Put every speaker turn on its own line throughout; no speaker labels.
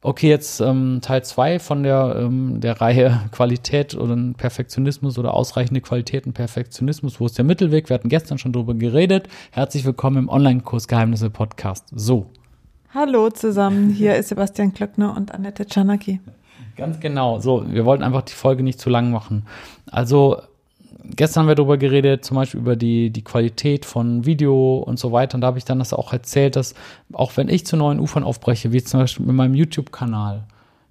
Okay, jetzt ähm, Teil 2 von der, ähm, der Reihe Qualität oder Perfektionismus oder ausreichende Qualität und Perfektionismus. Wo ist der Mittelweg? Wir hatten gestern schon drüber geredet. Herzlich willkommen im Online-Kurs Geheimnisse Podcast. So.
Hallo zusammen, hier ist Sebastian Klöckner und Annette Czanaki.
Ganz genau. So, wir wollten einfach die Folge nicht zu lang machen. Also gestern haben wir darüber geredet, zum Beispiel über die, die Qualität von Video und so weiter. Und da habe ich dann das auch erzählt, dass auch wenn ich zu neuen Ufern aufbreche, wie zum Beispiel mit meinem YouTube-Kanal,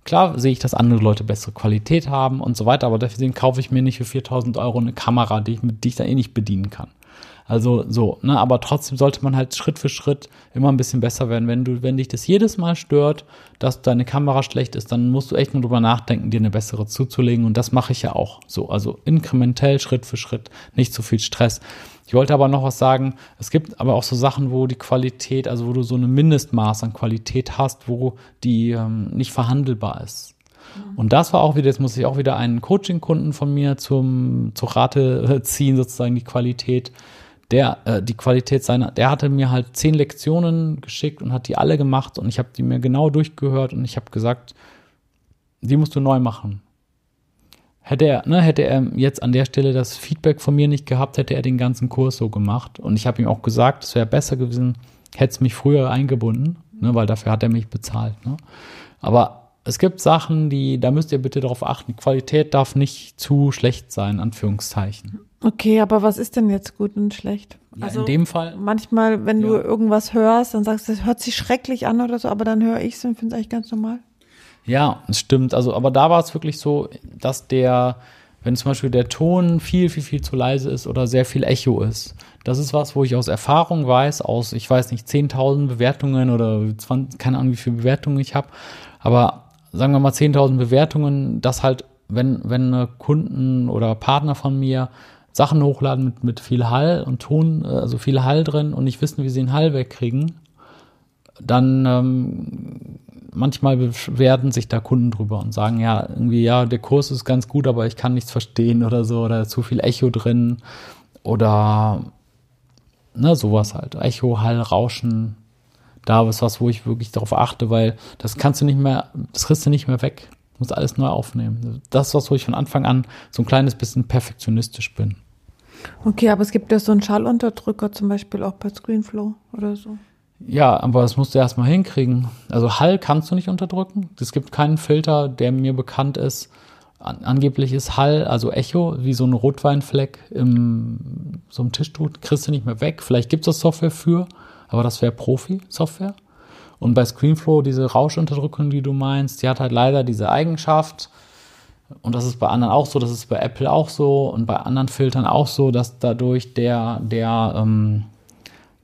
klar sehe ich, dass andere Leute bessere Qualität haben und so weiter, aber deswegen kaufe ich mir nicht für 4000 Euro eine Kamera, die ich, die ich da eh nicht bedienen kann. Also so, ne, aber trotzdem sollte man halt Schritt für Schritt immer ein bisschen besser werden. Wenn du, wenn dich das jedes Mal stört, dass deine Kamera schlecht ist, dann musst du echt nur drüber nachdenken, dir eine bessere zuzulegen. Und das mache ich ja auch so. Also inkrementell, Schritt für Schritt, nicht zu viel Stress. Ich wollte aber noch was sagen. Es gibt aber auch so Sachen, wo die Qualität, also wo du so eine Mindestmaß an Qualität hast, wo die ähm, nicht verhandelbar ist. Und das war auch wieder, jetzt muss ich auch wieder einen Coaching-Kunden von mir zum, zur Rate ziehen, sozusagen die Qualität der äh, die Qualität seiner, der hatte mir halt zehn Lektionen geschickt und hat die alle gemacht und ich habe die mir genau durchgehört und ich habe gesagt, die musst du neu machen. Hätte er, ne, hätte er jetzt an der Stelle das Feedback von mir nicht gehabt, hätte er den ganzen Kurs so gemacht. Und ich habe ihm auch gesagt, es wäre besser gewesen, hätte es mich früher eingebunden, ne, weil dafür hat er mich bezahlt. Ne. Aber es gibt Sachen, die, da müsst ihr bitte darauf achten. Die Qualität darf nicht zu schlecht sein, Anführungszeichen.
Okay, aber was ist denn jetzt gut und schlecht?
Ja, also in dem Fall.
Manchmal, wenn ja. du irgendwas hörst, dann sagst du, das hört sich schrecklich an oder so, aber dann höre ich es und finde es eigentlich ganz normal.
Ja, es stimmt. Also, aber da war es wirklich so, dass der, wenn zum Beispiel der Ton viel, viel, viel zu leise ist oder sehr viel Echo ist, das ist was, wo ich aus Erfahrung weiß, aus, ich weiß nicht, 10.000 Bewertungen oder 20, keine Ahnung, wie viele Bewertungen ich habe, aber sagen wir mal 10.000 Bewertungen, dass halt, wenn, wenn Kunden oder Partner von mir Sachen hochladen mit, mit viel Hall und Ton, äh, also viel Hall drin und nicht wissen, wie sie den Hall wegkriegen, dann ähm, manchmal beschweren sich da Kunden drüber und sagen, ja, irgendwie, ja, der Kurs ist ganz gut, aber ich kann nichts verstehen oder so, oder zu viel Echo drin oder ne, sowas halt. Echo, Hall, Rauschen, da ist was, wo ich wirklich darauf achte, weil das kannst du nicht mehr, das kriegst du nicht mehr weg. Du musst alles neu aufnehmen. Das ist was, wo ich von Anfang an so ein kleines bisschen perfektionistisch bin.
Okay, aber es gibt ja so einen Schallunterdrücker zum Beispiel auch bei Screenflow oder so.
Ja, aber das musst du erstmal hinkriegen. Also Hall kannst du nicht unterdrücken. Es gibt keinen Filter, der mir bekannt ist. An, angeblich ist Hall, also Echo, wie so ein Rotweinfleck im so einem Tischtuch, kriegst du nicht mehr weg. Vielleicht gibt es Software für, aber das wäre Profi-Software. Und bei Screenflow, diese Rauschunterdrückung, die du meinst, die hat halt leider diese Eigenschaft, und das ist bei anderen auch so, das ist bei Apple auch so und bei anderen Filtern auch so, dass dadurch der, der, ähm,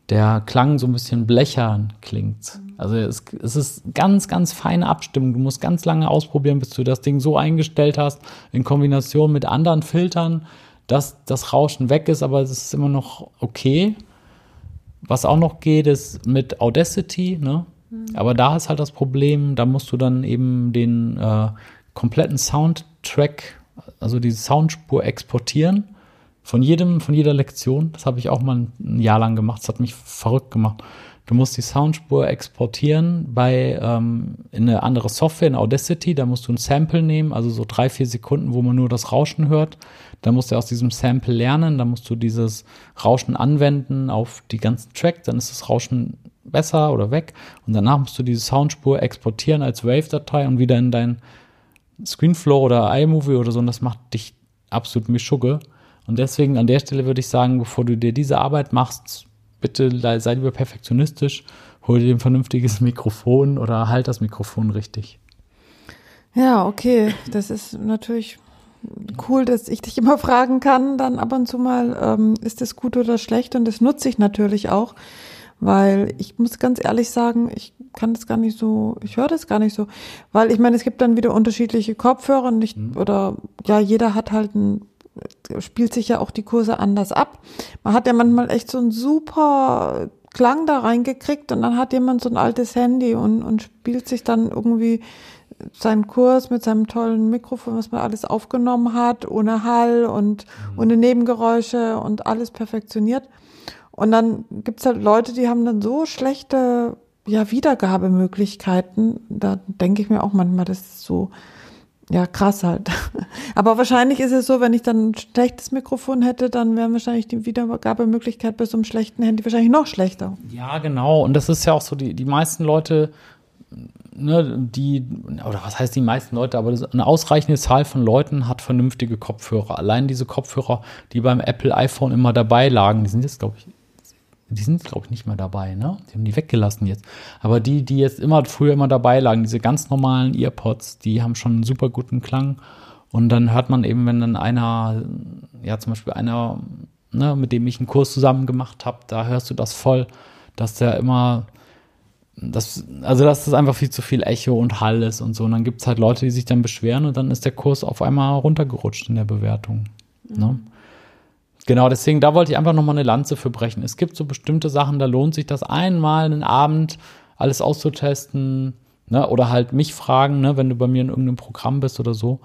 der Klang so ein bisschen blechern klingt. Also es, es ist ganz, ganz feine Abstimmung. Du musst ganz lange ausprobieren, bis du das Ding so eingestellt hast, in Kombination mit anderen Filtern, dass das Rauschen weg ist, aber es ist immer noch okay. Was auch noch geht, ist mit Audacity, ne? Mhm. Aber da ist halt das Problem, da musst du dann eben den äh, kompletten Soundtrack, also diese Soundspur exportieren von jedem, von jeder Lektion. Das habe ich auch mal ein Jahr lang gemacht. Das hat mich verrückt gemacht. Du musst die Soundspur exportieren bei ähm, in eine andere Software, in Audacity. Da musst du ein Sample nehmen, also so drei, vier Sekunden, wo man nur das Rauschen hört. Da musst du aus diesem Sample lernen. Da musst du dieses Rauschen anwenden auf die ganzen Tracks. Dann ist das Rauschen besser oder weg. Und danach musst du diese Soundspur exportieren als Wave-Datei und wieder in dein Screenflow oder iMovie oder so, und das macht dich absolut mischugge. Und deswegen an der Stelle würde ich sagen, bevor du dir diese Arbeit machst, bitte sei lieber perfektionistisch, hol dir ein vernünftiges Mikrofon oder halt das Mikrofon richtig.
Ja, okay. Das ist natürlich cool, dass ich dich immer fragen kann, dann ab und zu mal, ähm, ist das gut oder schlecht? Und das nutze ich natürlich auch, weil ich muss ganz ehrlich sagen, ich kann das gar nicht so, ich höre das gar nicht so, weil ich meine, es gibt dann wieder unterschiedliche Kopfhörer nicht, mhm. oder ja, jeder hat halt ein, spielt sich ja auch die Kurse anders ab. Man hat ja manchmal echt so einen super Klang da reingekriegt und dann hat jemand so ein altes Handy und, und spielt sich dann irgendwie seinen Kurs mit seinem tollen Mikrofon, was man alles aufgenommen hat, ohne Hall und mhm. ohne Nebengeräusche und alles perfektioniert. Und dann gibt's halt Leute, die haben dann so schlechte ja, Wiedergabemöglichkeiten. Da denke ich mir auch manchmal, das ist so, ja, krass halt. Aber wahrscheinlich ist es so, wenn ich dann ein schlechtes Mikrofon hätte, dann wären wahrscheinlich die Wiedergabemöglichkeit bei so einem schlechten Handy wahrscheinlich noch schlechter.
Ja, genau. Und das ist ja auch so, die, die meisten Leute, ne, die, oder was heißt die meisten Leute, aber eine ausreichende Zahl von Leuten hat vernünftige Kopfhörer. Allein diese Kopfhörer, die beim Apple iPhone immer dabei lagen, die sind jetzt, glaube ich, die sind, glaube ich, nicht mehr dabei, ne? Die haben die weggelassen jetzt. Aber die, die jetzt immer früher immer dabei lagen, diese ganz normalen Earpods, die haben schon einen super guten Klang. Und dann hört man eben, wenn dann einer, ja, zum Beispiel einer, ne, mit dem ich einen Kurs zusammen gemacht habe, da hörst du das voll, dass der immer, das, also dass das einfach viel zu viel Echo und Hall ist und so. Und dann gibt es halt Leute, die sich dann beschweren und dann ist der Kurs auf einmal runtergerutscht in der Bewertung. Ne? Mhm. Ne? Genau, deswegen, da wollte ich einfach nochmal eine Lanze für brechen. Es gibt so bestimmte Sachen, da lohnt sich das einmal einen Abend alles auszutesten, ne? oder halt mich fragen, ne? wenn du bei mir in irgendeinem Programm bist oder so.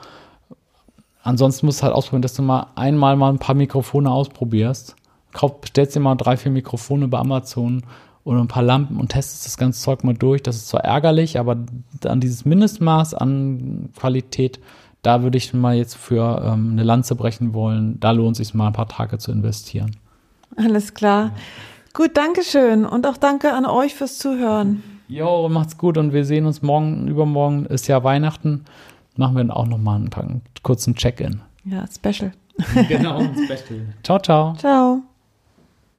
Ansonsten musst du halt ausprobieren, dass du mal einmal mal ein paar Mikrofone ausprobierst. Kauf, bestellst dir mal drei, vier Mikrofone bei Amazon oder ein paar Lampen und testest das ganze Zeug mal durch. Das ist zwar ärgerlich, aber dann dieses Mindestmaß an Qualität da würde ich mal jetzt für ähm, eine Lanze brechen wollen. Da lohnt es sich mal ein paar Tage zu investieren.
Alles klar. Ja. Gut, danke schön und auch danke an euch fürs Zuhören.
Jo, macht's gut und wir sehen uns morgen, übermorgen ist ja Weihnachten. Machen wir dann auch noch mal einen, einen kurzen Check-in.
Ja, Special.
genau, Special. Ciao, ciao.
Ciao.